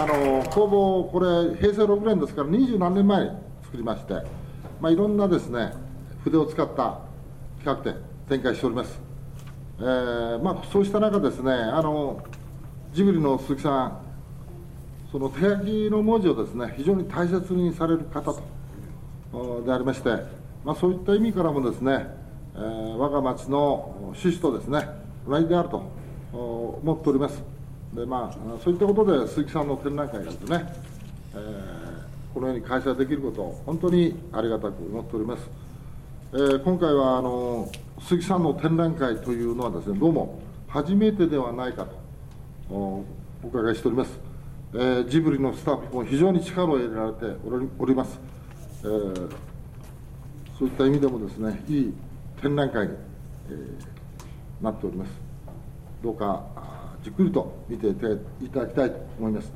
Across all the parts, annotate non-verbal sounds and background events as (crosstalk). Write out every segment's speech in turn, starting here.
あの工房、これ、平成6年ですから、二十何年前に作りまして、まあ、いろんなですね筆を使った企画展、展開しております。えーまあ、そうした中ですねあのジブリの鈴木さんその手書きの文字をですね非常に大切にされる方とでありまして、まあ、そういった意味からもですね、えー、我が町の趣旨とですね同じであると思っておりますで、まあ、そういったことで鈴木さんの展覧会がですね、えー、このように開催できることを本当にありがたく思っております、えー、今回はあの鈴木さんの展覧会というのはですねどうも初めてではないかとお伺いしております、えー、ジブリのスタッフも非常に力を入れられております、えー、そういった意味でもですねいい展覧会に、えー、なっております。どうかじっくりと見ていただきたいと思います。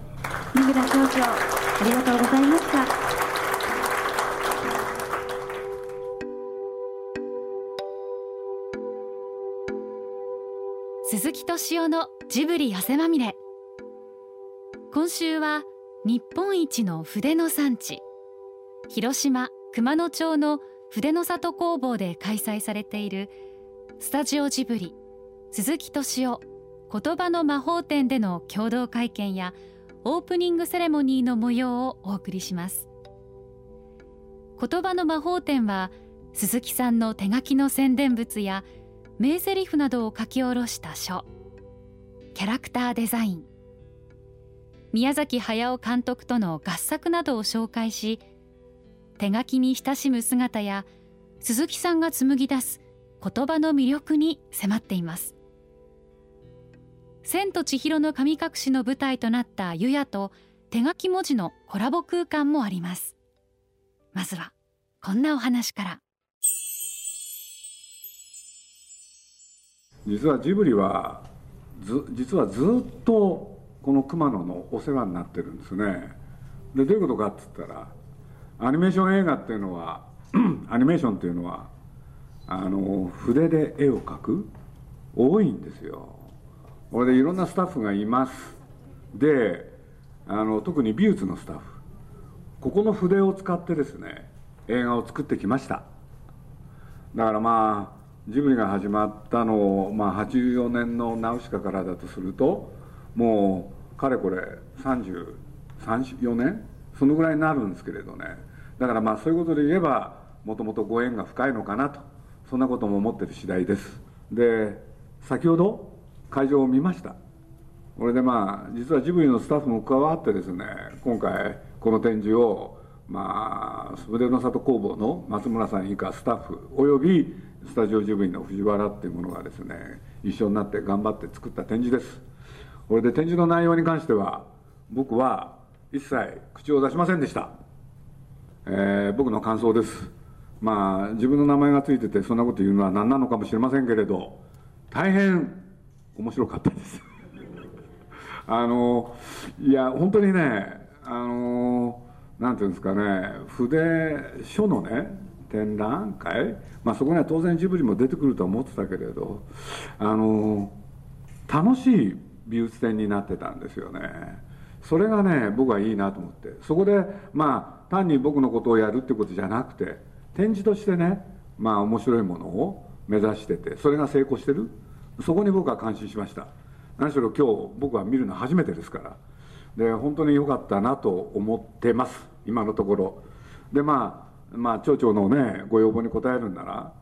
三村町長ありがとうございました。鈴木敏夫のジブリ汗まみれ。今週は日本一の筆の産地。広島熊野町の筆の里工房で開催されているスタジオジブリ鈴木敏夫言葉の魔法展での共同会見やオープニングセレモニーの模様をお送りします。言葉の魔法展は鈴木さんの手書きの宣伝物や名台詞などを書き下ろした書。キャラクターデザイン。宮崎駿監督との合作などを紹介し手書きに親しむ姿や鈴木さんが紡ぎ出す言葉の魅力に迫っています「千と千尋の神隠し」の舞台となった湯屋と手書き文字のコラボ空間もあります。まずはこんなお話から。実はジブリはず実はずっとこの熊野のお世話になってるんですね。でどういうことかっつったらアニメーション映画っていうのは (clears throat) アニメーションっていうのはあの筆で絵を描く多いんですよ。これでいろんなスタッフがいます。であの特に美術のスタッフ。ここの筆を使ってですね映画を作ってきました。だからまあジブリが始まったのを、まあ、84年のナウシカからだとするともうかれこれ34年？そのぐらいになるんですけれどね。だからまあそういうことで言えばもともとご縁が深いのかなと。そんなことも思ってる次第です。で先ほど会場を見ました。これでまあ実はジブリのスタッフも加わってですね今回この展示をまあ筆の里工房の松村さん以下スタッフおよびスタジオジブリの藤原っていうものがですね一緒になって頑張って作った展示です。これで展示の内容に関しては僕は一切口を出しませんでした、えー、僕の感想です。まあ自分の名前が付いててそんなこと言うのは何なのかもしれませんけれど大変面白かったです。(laughs) あのいや本当にねあのなんていうんですかね筆書のね展覧会、まあ、そこには当然ジブリも出てくると思ってたけれどあの楽しい美術展になってたんですよね。それがね僕はいいなと思って。そこでまあ単に僕のことをやるってことじゃなくて展示としてねまあ面白いものを目指しててそれが成功してる。そこに僕は感心しました。何しろ今日僕は見るの初めてですから。で本当に良かったなと思ってます。今のところ。でまあまあ町長のねご要望に応えるんなら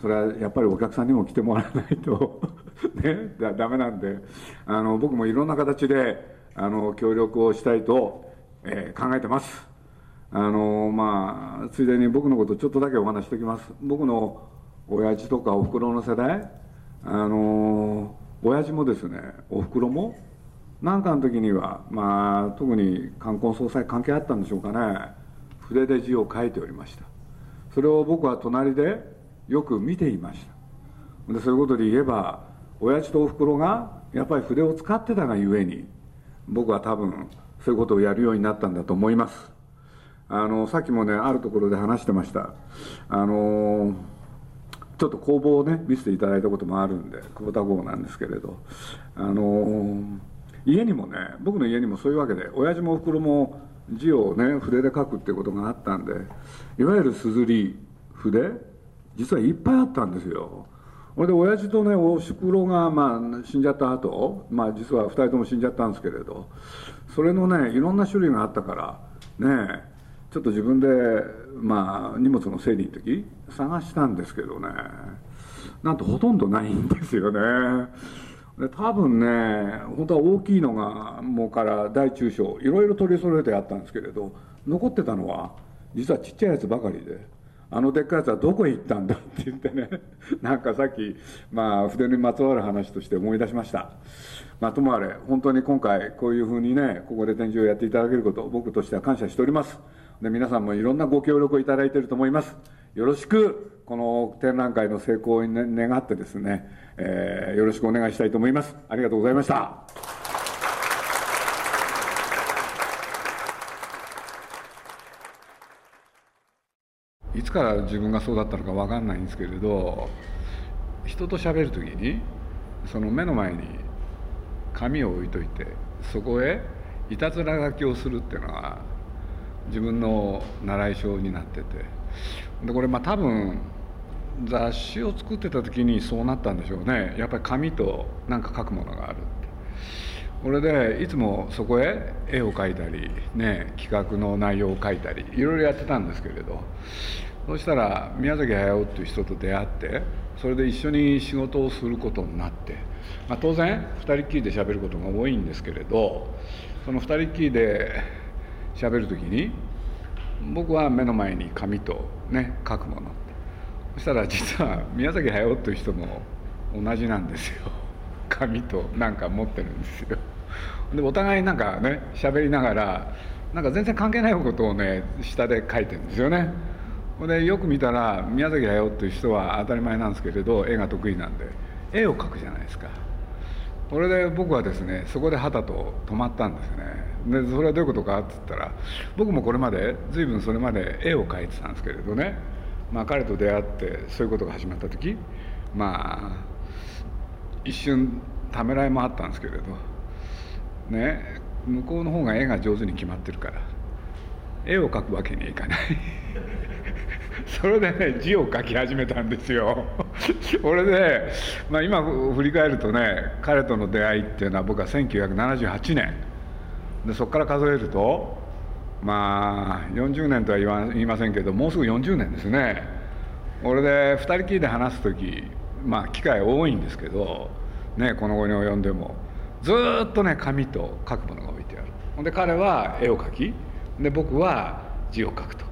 それはやっぱりお客さんにも来てもらわないと。(laughs) ねだダメなんで。あの僕もいろんな形であの協力をしたいと、えー、考えてます。あのまあついでに僕のことちょっとだけお話しておきます。僕の親父とかおふくろの世代あの親父もですねおふくろも何かの時には、まあ、特に冠婚葬祭関係あったんでしょうかね。筆で字を書いておりました。それを僕は隣でよく見ていました。でそういうことで言えば親父とおふくろがやっぱり筆を使ってたがゆえに僕は多分そういうことをやるようになったんだと思います。あのさっきもねあるところで話してました。あのちょっと工房をね見せていただいたこともあるんで久保田号なんですけれど。あの家にもね僕の家にもそういうわけで親父もおふくろも字をね筆で書くってことがあったんでいわゆるすずり筆実はいっぱいあったんですよ。それで親父とねおふくろが、まあ、死んじゃった後、まあ実は2人とも死んじゃったんですけれどそれのねいろんな種類があったからねえちょっと自分で、まあ、荷物の整理の時探したんですけどね。なんとほとんどないんですよね。で多分ね本当は大きいのがもうから大中小いろいろ取り揃えてあったんですけれど残ってたのは実はちっちゃいやつばかりであのでっかいやつはどこへ行ったんだって言ってね (laughs) なんかさっき、まあ、筆にまつわる話として思い出しました。まあともあれ本当に今回こういうふうにねここで展示をやっていただけること僕としては感謝しております。で皆さんもいろんなご協力をいただいていると思います。よろしくこの展覧会の成功を願ってですね、えー、よろしくお願いしたいと思います。ありがとうございました。いつから自分がそうだったのか分かんないんですけれど人と喋る時にその目の前に紙を置いといてそこへいたずら書きをするっていうのは自分の習い性になってて。でこれまあ多分雑誌を作ってた時にそうなったんでしょうね。やっぱり紙と何か書くものがあるって。これでいつもそこへ絵を描いたりね企画の内容を書いたりいろいろやってたんですけれど。そしたら宮崎駿っていう人と出会ってそれで一緒に仕事をすることになって、まあ、当然2人っきりでしゃべることが多いんですけれどその2人っきりでしゃべる時に僕は目の前に紙とね書くものって。そしたら実は宮崎駿という人も同じなんですよ。(laughs) 紙となんか持ってるんですよ。でお互いなんかね喋りながらなんか全然関係ないことをね下で書いてるんですよね。でよく見たら宮崎駿という人は当たり前なんですけれど絵が得意なんで絵を描くじゃないですか。これで僕はですねそこではたと止まったんですね。でそれはどういうことかって言ったら僕もこれまで随分それまで絵を描いてたんですけれどね、まあ、彼と出会ってそういうことが始まった時まあ一瞬ためらいもあったんですけれどね向こうの方が絵が上手に決まってるから絵を描くわけにはいかない。(laughs) それでね字を書き始めたんですよ。(laughs) それで、まあ、今振り返るとね彼との出会いっていうのは僕は1978年。でそこから数えるとまあ40年とは言わ言いませんけどもうすぐ40年ですね。俺で2人きりで話す時まあ機会多いんですけどねこの後に及んでもずっとね紙と書くものが置いてある。で彼は絵を描きで僕は字を書くと。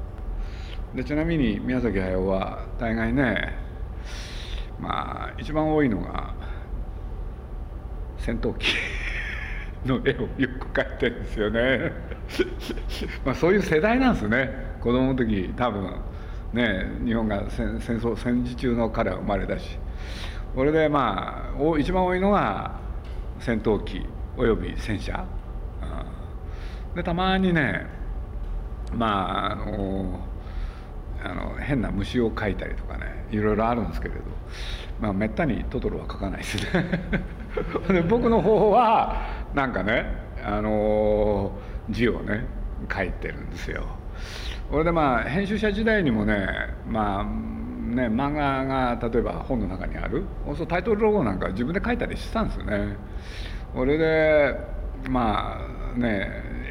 でちなみに宮崎駿は大概ねまあ一番多いのが戦闘機 (laughs) の絵をよく描いてるんですよね。(laughs) まあそういう世代なんですね。子供の時多分ね日本が戦戦争戦時中の彼は生まれたし。これでまあ一番多いのが戦闘機および戦車、うん、でたまにねまああのあの変な虫を描いたりとかねいろいろあるんですけれど、まあ、めったにトトロは描かないですね。(laughs) で僕の方はなんかね、あの字をね書いてるんですよ。これでまあ編集者時代にもねまあね漫画が例えば本の中にあるそうタイトルロゴなんか自分で書いたりしてたんですよね。これでまあね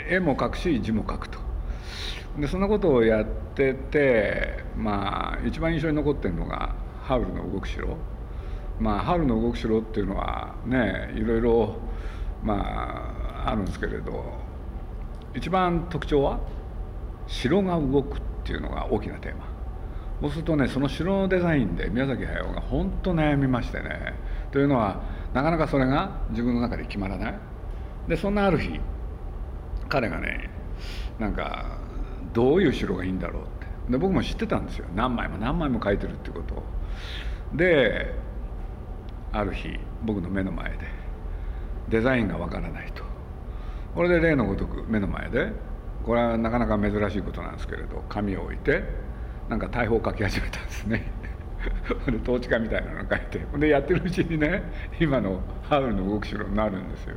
絵も描くし字も書くと。でそんなことをやっててまあ一番印象に残ってるのが「ハウルの動く城」まあ「ハウルの動く城」っていうのはねいろいろまああるんですけれど一番特徴は城が動くっていうのが大きなテーマ。そうするとねその城のデザインで宮崎駿が本当悩みましてね。というのはなかなかそれが自分の中で決まらない。でそんなある日彼がねなんかどういう城がいいんだろうって。で僕も知ってたんですよ。何枚も何枚も書いてるってことを。である日僕の目の前でデザインがわからないと。これで例のごとく目の前でこれはなかなか珍しいことなんですけれど紙を置いてなんか大砲を書き始めたんですね。(laughs) で統治下みたいなのを書いてでやってるうちにね今のハウルの動く城になるんですよ。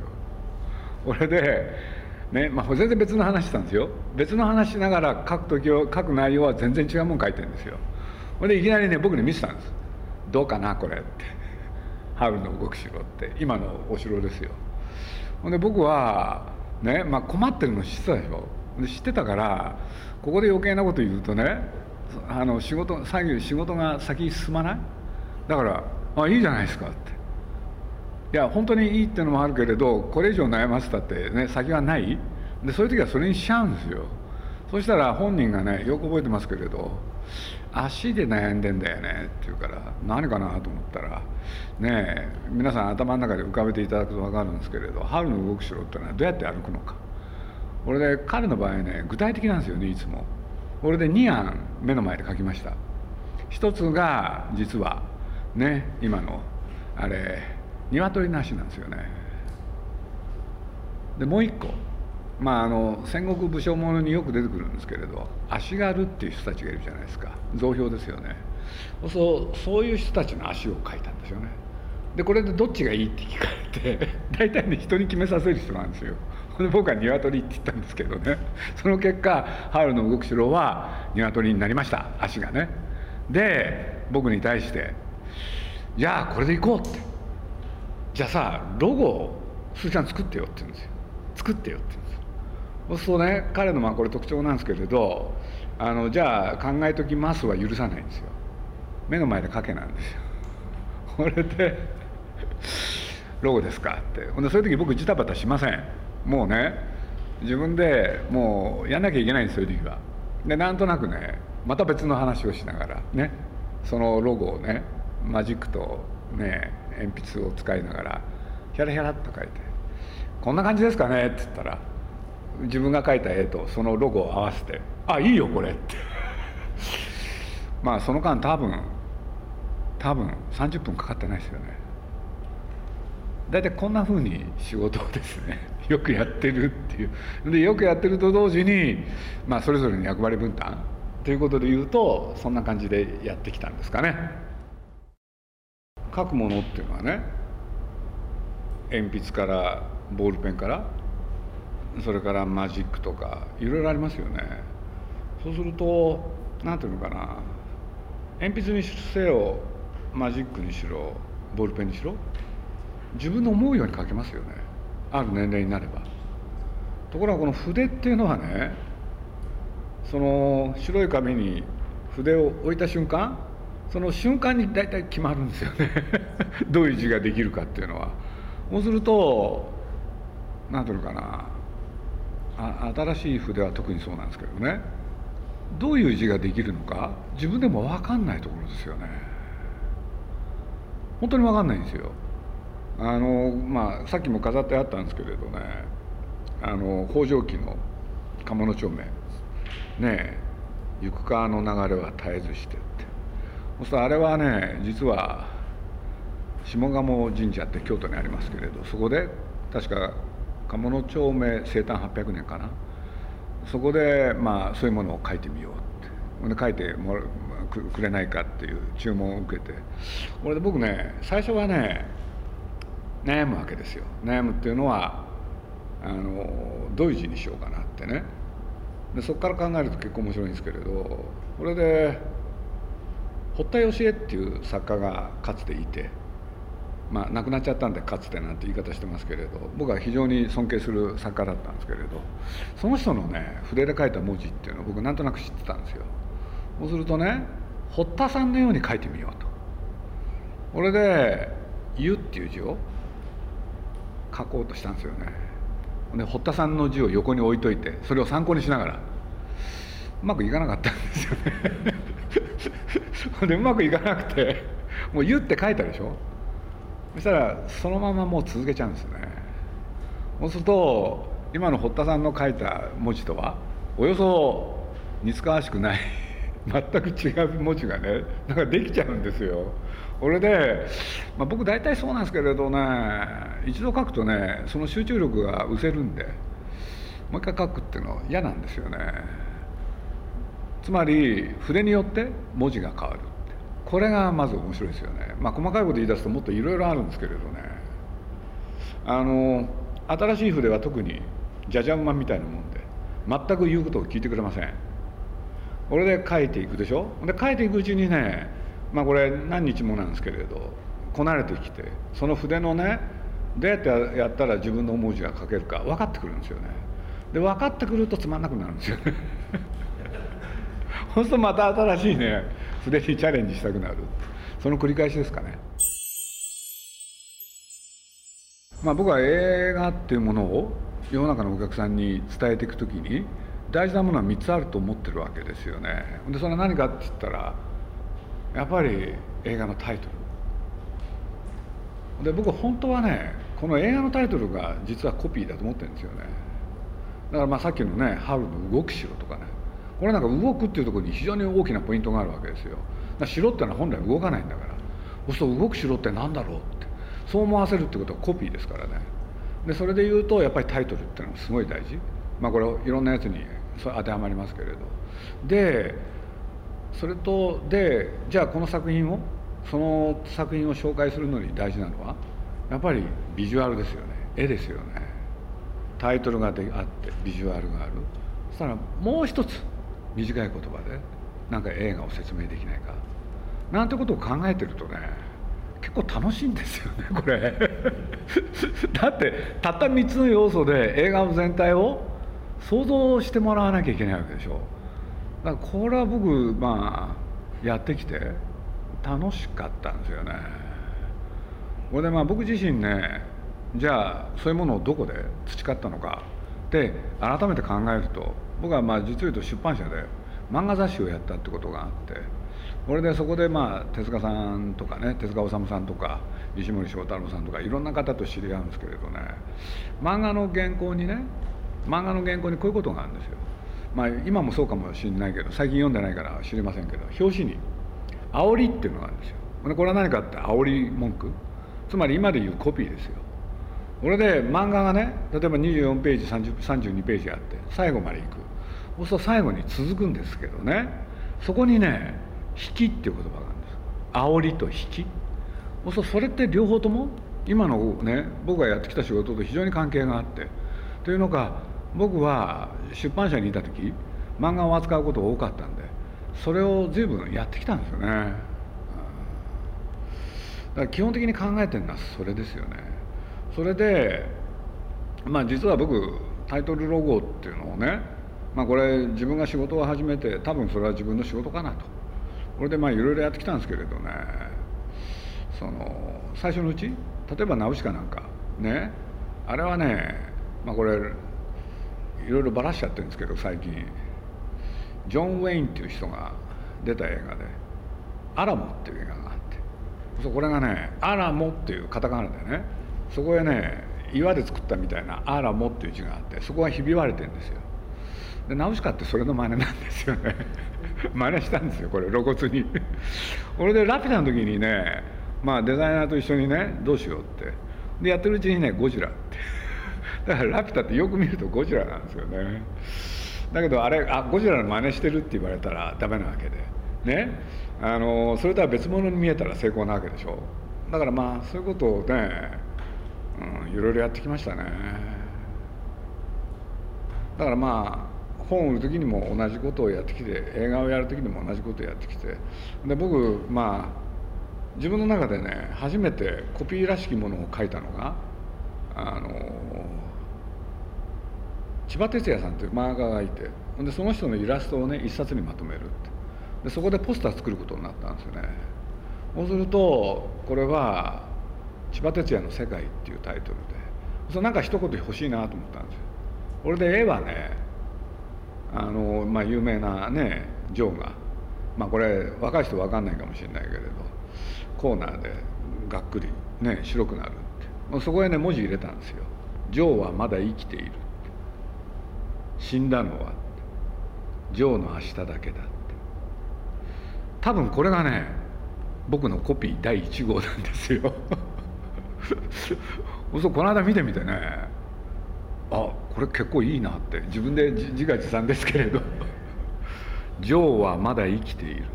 俺でねまあ、全然別の話したんですよ。別の話しながら書く時を書く内容は全然違うもん書いてるんですよ。ほんでいきなりね僕に見せたんです「どうかなこれ」って「ハウルの動く城」って。今のお城ですよ。ほんで僕はね、まあ、困ってるの知ってたでしょ。で知ってたからここで余計なこと言うとねあの仕事作業仕事が先に進まない？だから「あいいじゃないですか」って。いや本当にいいってのもあるけれどこれ以上悩ませたってね先はない。でそういう時はそれにしちゃうんですよ。そしたら本人がねよく覚えてますけれど足で悩んでんだよねって言うから何かなと思ったらね皆さん頭の中で浮かべていただくと分かるんですけれど春の動く城ってのはどうやって歩くのか。これで彼の場合ね具体的なんですよねいつも。これで2案目の前で書きました。一つが実はね今のあれ鶏なしなんですよね。でもう一個。まああの戦国武将ものによく出てくるんですけれど足軽っていう人たちがいるじゃないですか。造票ですよね。そうそういう人たちの足を描いたんですよね。でこれでどっちがいいって聞かれて (laughs) 大体ね人に決めさせる人なんですよ。で僕は鶏って言ったんですけどね。その結果ハウルの動く城は鶏になりました。足がね。で僕に対して「じゃあこれでいこう」って。じゃあさロゴをすーちゃん作ってよって言うんですよ。作ってよって言うんですそうするとね彼のまあこれ特徴なんですけれどあのじゃあ考えときますは許さないんですよ。目の前で書けなんですよ。(laughs) これで「ロゴですか?」って。ほんでそういう時僕ジタバタしません。もうね自分でもうやんなきゃいけないんですそういう時は。でなんとなくねまた別の話をしながらねそのロゴをねマジックとね鉛筆を使いながらヒャラヒャラっと書いて「こんな感じですかね?」って言ったら自分が描いた絵とそのロゴを合わせて「あいいよこれ」って (laughs) まあその間多分多分30分かかってないですよね大体こんなふうに仕事をですね (laughs) よくやってるっていうでよくやってると同時に、まあ、それぞれの役割分担ということで言うとそんな感じでやってきたんですかね。書くものっていうのはね鉛筆からボールペンからそれからマジックとかいろいろありますよね。そうすると何ていうのかな鉛筆にせよマジックにしろボールペンにしろ自分の思うように書けますよね。ある年齢になれば。ところがこの筆っていうのはねその白い紙に筆を置いた瞬間その瞬間に大体決まるんですよね。(laughs) どういう字ができるかっていうのは。そうすると何ていうのかな。あ新しい筆は特にそうなんですけどね。どういう字ができるのか自分でも分かんないところですよね。本当に分かんないんですよ。あのまあさっきも飾ってあったんですけれどね。あの北条記の鴨の町名ねえ行く川の流れは絶えずして。そうあれはね実は下鴨神社って京都にありますけれどそこで確か鴨の町名生誕800年かな。そこでまあそういうものを書いてみようって。で書いてもらくれないかっていう注文を受けて。これで僕ね最初はね悩むわけですよ。悩むっていうのはあのどういう字にしようかなってね。でそこから考えると結構面白いんですけれどこれで堀田芳恵っていう作家がかつていて、まあ、亡くなっちゃったんでかつてなんて言い方してますけれど僕は非常に尊敬する作家だったんですけれどその人のね筆で書いた文字っていうのを僕なんとなく知ってたんですよ。そうするとね堀田さんのように書いてみようと。これで「湯」っていう字を書こうとしたんですよね。で堀田さんの字を横に置いといてそれを参考にしながらうまくいかなかったんですよね。でうまくいかなくてもう「言って書いたでしょ？そしたらそのままもう続けちゃうんですね。そうすると今の堀田さんの書いた文字とはおよそ似つかわしくない全く違う文字がねなんかできちゃうんですよ。これで、まあ、僕大体そうなんですけれどね一度書くとねその集中力が失せるんでもう一回書くっていうの嫌なんですよね。つまり筆によって文字が変わる。これがまず面白いですよね。まあ細かいこと言い出すともっといろいろあるんですけれどね。あの新しい筆は特にじゃじゃ馬みたいなもんで全く言うことを聞いてくれません。これで書いていくでしょ？で書いていくうちにねまあこれ何日もなんですけれどこなれてきてその筆のねどうやってやったら自分の文字が書けるか分かってくるんですよね。で分かってくるとつまんなくなるんですよね。そうするとまた新しいね筆にチャレンジしたくなる。その繰り返しですかね。まあ僕は映画っていうものを世の中のお客さんに伝えていくときに大事なものは3つあると思ってるわけですよね。でそれは何かって言ったらやっぱり映画のタイトル。で僕本当はねこの映画のタイトルが実はコピーだと思ってるんですよね。だからまあさっきのね「春の動く城」とかね。これなんか動くっていうところに非常に大きなポイントがあるわけですよ。城っていうのは本来動かないんだから。そうすると動く城って何だろうって。そう思わせるってことはコピーですからね。でそれで言うとやっぱりタイトルっていうのはすごい大事。まあこれをいろんなやつに当てはまりますけれど。でそれとでじゃあこの作品をその作品を紹介するのに大事なのはやっぱりビジュアルですよね。絵ですよね。タイトルがであってビジュアルがある。そしたらもう一つ短い言葉でなんか映画を説明できないか。なんてことを考えてるとね結構楽しいんですよねこれ。(laughs) だってたった3つの要素で映画の全体を想像してもらわなきゃいけないわけでしょ。だからこれは僕まあやってきて楽しかったんですよね。これでまあ僕自身ねじゃあそういうものをどこで培ったのか。で改めて考えると僕はまあ実を言うと出版社で漫画雑誌をやったってことがあってこれでそこでまあ手塚さんとかね手塚治虫さんとか石森章太郎さんとかいろんな方と知り合うんですけれどね漫画の原稿にね漫画の原稿にこういうことがあるんですよ。まあ今もそうかもしれないけど最近読んでないから知りませんけど表紙に「煽り」っていうのがあるんですよ。これは何かって煽り文句？つまり今で言うコピーですよ。これで漫画がね例えば24ページ32ページあって最後までいく。そうすると最後に続くんですけどね。そこにね「引き」っていう言葉があるんです。煽りと引き。そうするとそれって両方とも今のね僕がやってきた仕事と非常に関係があって。というのか僕は出版社にいた時漫画を扱うことが多かったんでそれを随分やってきたんですよね。だから基本的に考えてるのはそれですよね。それでまあ実は僕タイトルロゴっていうのをねまあこれ自分が仕事を始めて多分それは自分の仕事かなと。これでまあいろいろやってきたんですけれどね。その最初のうち例えば「ナウシカ」なんかね。あれはねまあこれいろいろばらしちゃってるんですけど最近。ジョン・ウェインっていう人が出た映画で「アラモ」っていう映画があって。これがね「アラモ」っていうカタカナでねそこへね岩で作ったみたいな「アラモ」っていう字があってそこがひび割れてるんですよ。でナウシカってそれの真似なんですよね。(laughs) 真似したんですよこれ露骨に。これでラピュタの時にねまあデザイナーと一緒にねどうしようって。でやってるうちにねゴジラって。(laughs) だからラピュタってよく見るとゴジラなんですよね。だけどあれあゴジラの真似してるって言われたらダメなわけで。ね。あのそれとは別物に見えたら成功なわけでしょ。だからまあそういうことをね、うん、いろいろやってきましたね。だからまあ本を売る時にも同じことをやってきて映画をやる時にも同じことをやってきて。で僕まあ自分の中でね初めてコピーらしきものを書いたのがあの千葉哲也さんという漫画家がいてでその人のイラストをね一冊にまとめるって。でそこでポスター作ることになったんですよね。そうするとこれは「千葉哲也の世界」っていうタイトルでそれなんか一言欲しいなと思ったんですよ。これで絵はね。あの、まあ、有名なねジョーが。まあこれ若い人分かんないかもしれないけれどコーナーでがっくりね白くなるって。そこへね文字入れたんですよ「ジョーはまだ生きている」死んだのはジョーの明日だけだって。多分これがね僕のコピー第1号なんですよ。(laughs) そこの間見てみてね。あこれ結構いいなって。自分で自画自賛ですけれど。ジョーはまだ生きている。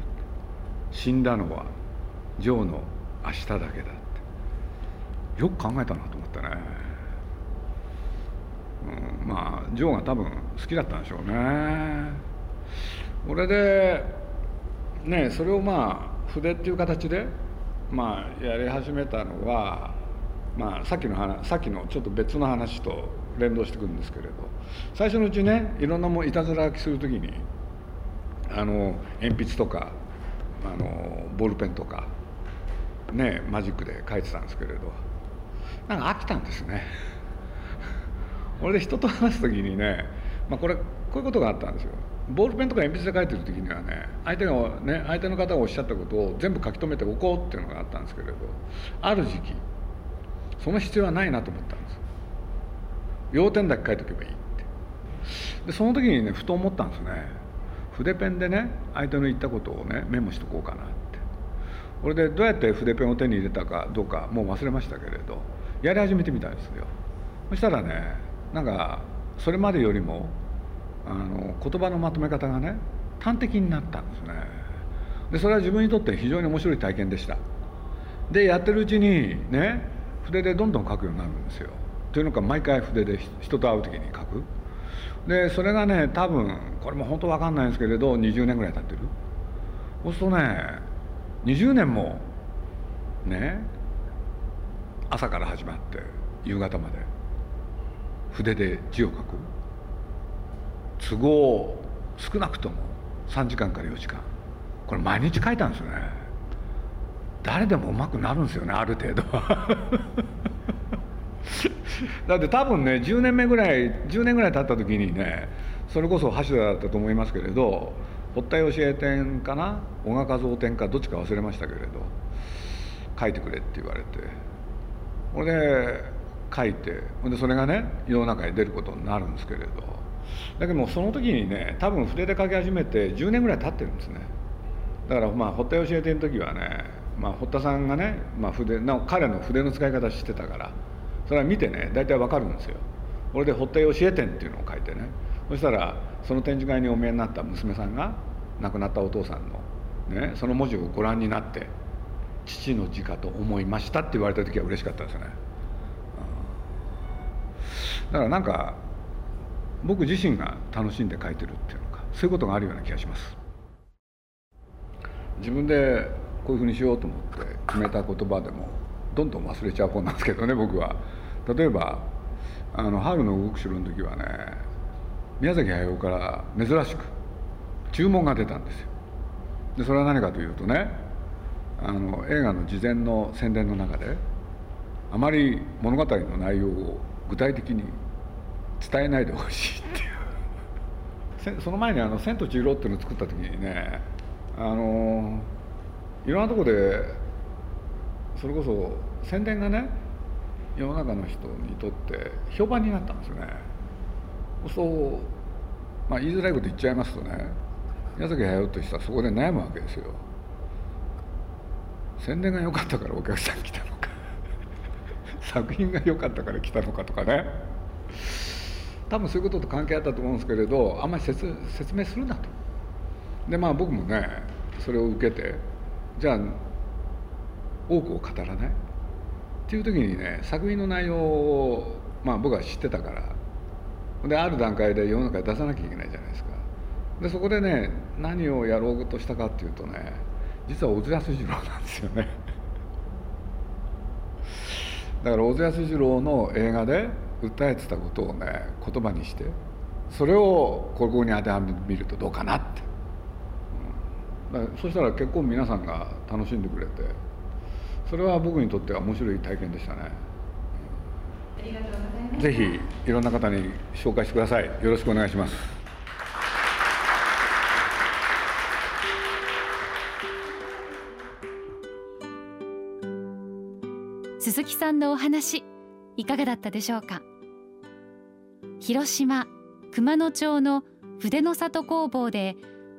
死んだのはジョーの明日だけだって。よく考えたなと思ってね。うん、まあジョーが多分好きだったんでしょうね。俺でねそれをまあ筆っていう形でまあやり始めたのはまあさっきの話さっきのちょっと別の話と連動してくるんですけれど最初のうちねいろんなもいたずら書きする時にあの鉛筆とかあのボールペンとかねマジックで書いてたんですけれどなんか飽きたんですね。(laughs) 俺で人と話す時にね、まあ、これこういうことがあったんですよ。ボールペンとか鉛筆で書いてる時にはね相手がね相手の方がおっしゃったことを全部書き留めておこうっていうのがあったんですけれどある時期その必要はないなと思ったんです。要点だけ書いておけばいいって。でその時にねふと思ったんですね。筆ペンでね相手の言ったことをねメモしとこうかなって。これでどうやって筆ペンを手に入れたかどうかもう忘れましたけれどやり始めてみたんですよ。そしたらねなんかそれまでよりもあの言葉のまとめ方がね端的になったんですね。でそれは自分にとって非常に面白い体験でした。でやってるうちにね筆でどんどん書くようになるんですよ。というのか毎回筆で人と会う時に書く。でそれがね多分これも本当分かんないんですけれど20年ぐらい経ってる。そうするとね20年もね朝から始まって夕方まで筆で字を書く。都合少なくとも3時間から4時間。これ毎日書いたんですよね。誰でもうまくなるんですよねある程度。(laughs) だって多分ね10年目ぐらい10年ぐらい経った時にねそれこそ橋田だったと思いますけれど堀田義恵展かな小川和夫展かどっちか忘れましたけれど書いてくれって言われて。ほれで書いてほんでそれがね世の中に出ることになるんですけれど。だけどもその時にね多分筆で書き始めて10年ぐらい経ってるんですね。だからまあ堀田義恵展の時はね、まあ、堀田さんがね、まあ、筆な彼の筆の使い方知ってたからそれは見てね大体わかるんですよ。これで堀田義恵展っていうのを書いてね。そしたらその展示会にお見えになった娘さんが亡くなったお父さんの、ね、その文字をご覧になって「父の字かと思いました」って言われた時は嬉しかったですね。だからなんか僕自身が楽しんで書いてるっていうのかそういうことがあるような気がします。自分でこういうふうにしようと思って決めた言葉でもどんどん忘れちゃう方なんですけどね僕は。例えばあの春の動く城の時はね宮崎駿から珍しく注文が出たんですよ。でそれは何かというとねあの映画の事前の宣伝の中であまり物語の内容を具体的に伝えないでほしいっていう。(laughs) その前にあの「千と千尋」っていうのを作った時にねあのいろんなとこでそれこそ宣伝がね世の中の人にとって評判になったんですよね。そうまあ言いづらいこと言っちゃいますとね宮崎駿としてはそこで悩むわけですよ。宣伝が良かったからお客さん来たのか。(laughs) 作品が良かったから来たのかとかね。多分そういうことと関係あったと思うんですけれどあんまり説明するなと。でまあ僕もねそれを受けてじゃあ多くを語らない？っていう時にね作品の内容を、まあ、僕は知ってたから。である段階で世の中に出さなきゃいけないじゃないですか。でそこでね何をやろうとしたかっていうとね実は小津安二郎なんですよね。(laughs) だから小津安二郎の映画で訴えてたことをね言葉にしてそれをここに当てはめるとどうかなって、そしたら結構皆さんが楽しんでくれてそれは僕にとっては面白い体験でしたね。ぜひいろんな方に紹介してください。よろしくお願いします。鈴木さんのお話いかがだったでしょうか？広島熊野町の筆の里工房で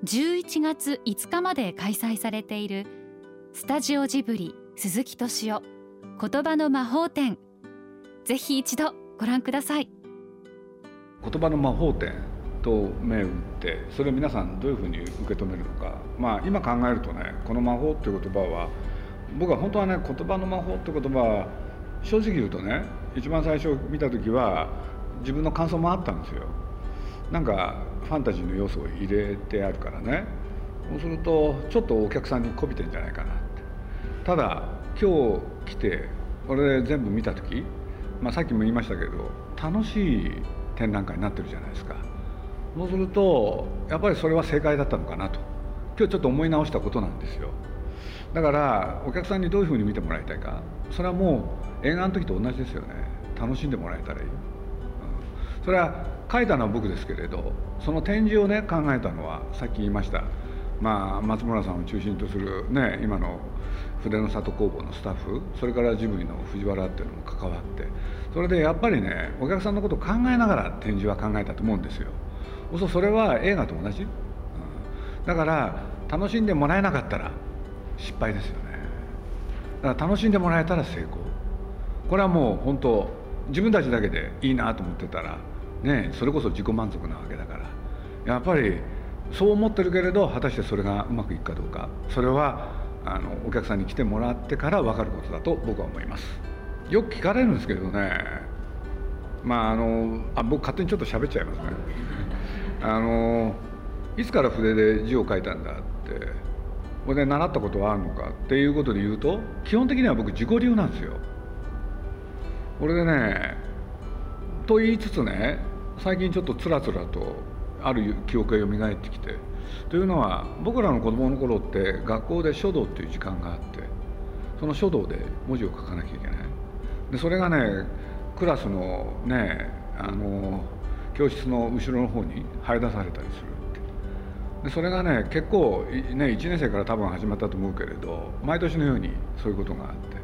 11月5日まで開催されているスタジオジブリ鈴木敏夫言葉の魔法展ぜひ一度ご覧ください言葉の魔法展と銘打ってそれを皆さんどういうふうに受け止めるのか。まあ今考えるとねこの魔法っていう言葉は僕は本当はね言葉の魔法って言葉は正直言うとね一番最初見た時は自分の感想もあったんですよ。なんかファンタジーの要素を入れてあるからね。そうするとちょっとお客さんにこびてんじゃないかなって。ただ今日来てこれ全部見た時、まあ、さっきも言いましたけど楽しい展覧会になってるじゃないですか。そうするとやっぱりそれは正解だったのかなと。今日ちょっと思い直したことなんですよ。だからお客さんにどういうふうに見てもらいたいか。それはもう映画の時と同じですよね。楽しんでもらえたらいい、うん、それは書いたのは僕ですけれどその展示をね考えたのはさっき言いました。まあ、松村さんを中心とする、ね、今の筆の里工房のスタッフそれからジブリの藤原っていうのも関わってそれでやっぱりねお客さんのことを考えながら展示は考えたと思うんですよ。そうそれは映画と同じ、うん、だから楽しんでもらえなかったら失敗ですよね。だから楽しんでもらえたら成功。これはもう本当自分たちだけでいいなと思ってたらねそれこそ自己満足なわけだから。やっぱりそう思ってるけれど果たしてそれがうまくいくかどうか。それはあのお客さんに来てもらってから分かることだと僕は思います。よく聞かれるんですけどね。まああのあ僕勝手にちょっと喋っちゃいますね。あのいつから筆で字を書いたんだって。これで習ったことはあるのかっていうことで言うと基本的には僕自己流なんですよ。これでねと言いつつね最近ちょっとつらつらとある記憶が蘇ってきて。というのは僕らの子供の頃って学校で書道っていう時間があってその書道で文字を書かなきゃいけない。でそれがねクラスのねあの教室の後ろの方に張り出されたりするでそれがね結構ね1年生から多分始まったと思うけれど毎年のようにそういうことがあって。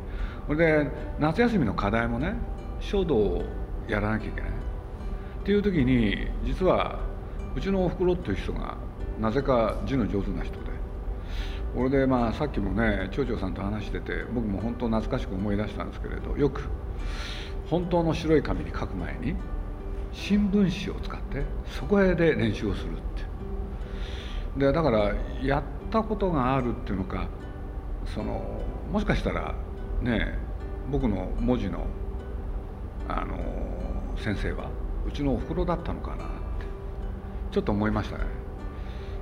それで夏休みの課題もね書道をやらなきゃいけない。っていう時に実はうちのおふくろっていう人がなぜか字の上手な人で。これでまあさっきもね町長さんと話してて僕も本当懐かしく思い出したんですけれどよく本当の白い紙に書く前に新聞紙を使ってそこへで練習をするって。でだからやったことがあるっていうのかそのもしかしたらね僕の文字のあの先生はうちのおふくろだったのかなってちょっと思いましたね。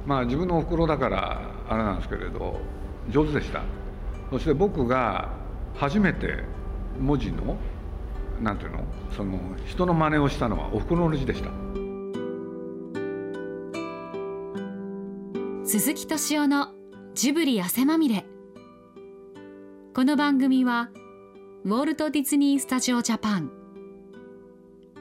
まあ自分のおふくろだからあれなんですけれど上手でした。そして僕が初めて文字のなんていうのその人の真似をしたのはおふくろの字でした。鈴木敏夫のジブリ汗まみれ。この番組はウォルト・ディズニー・スタジオ・ジャパン。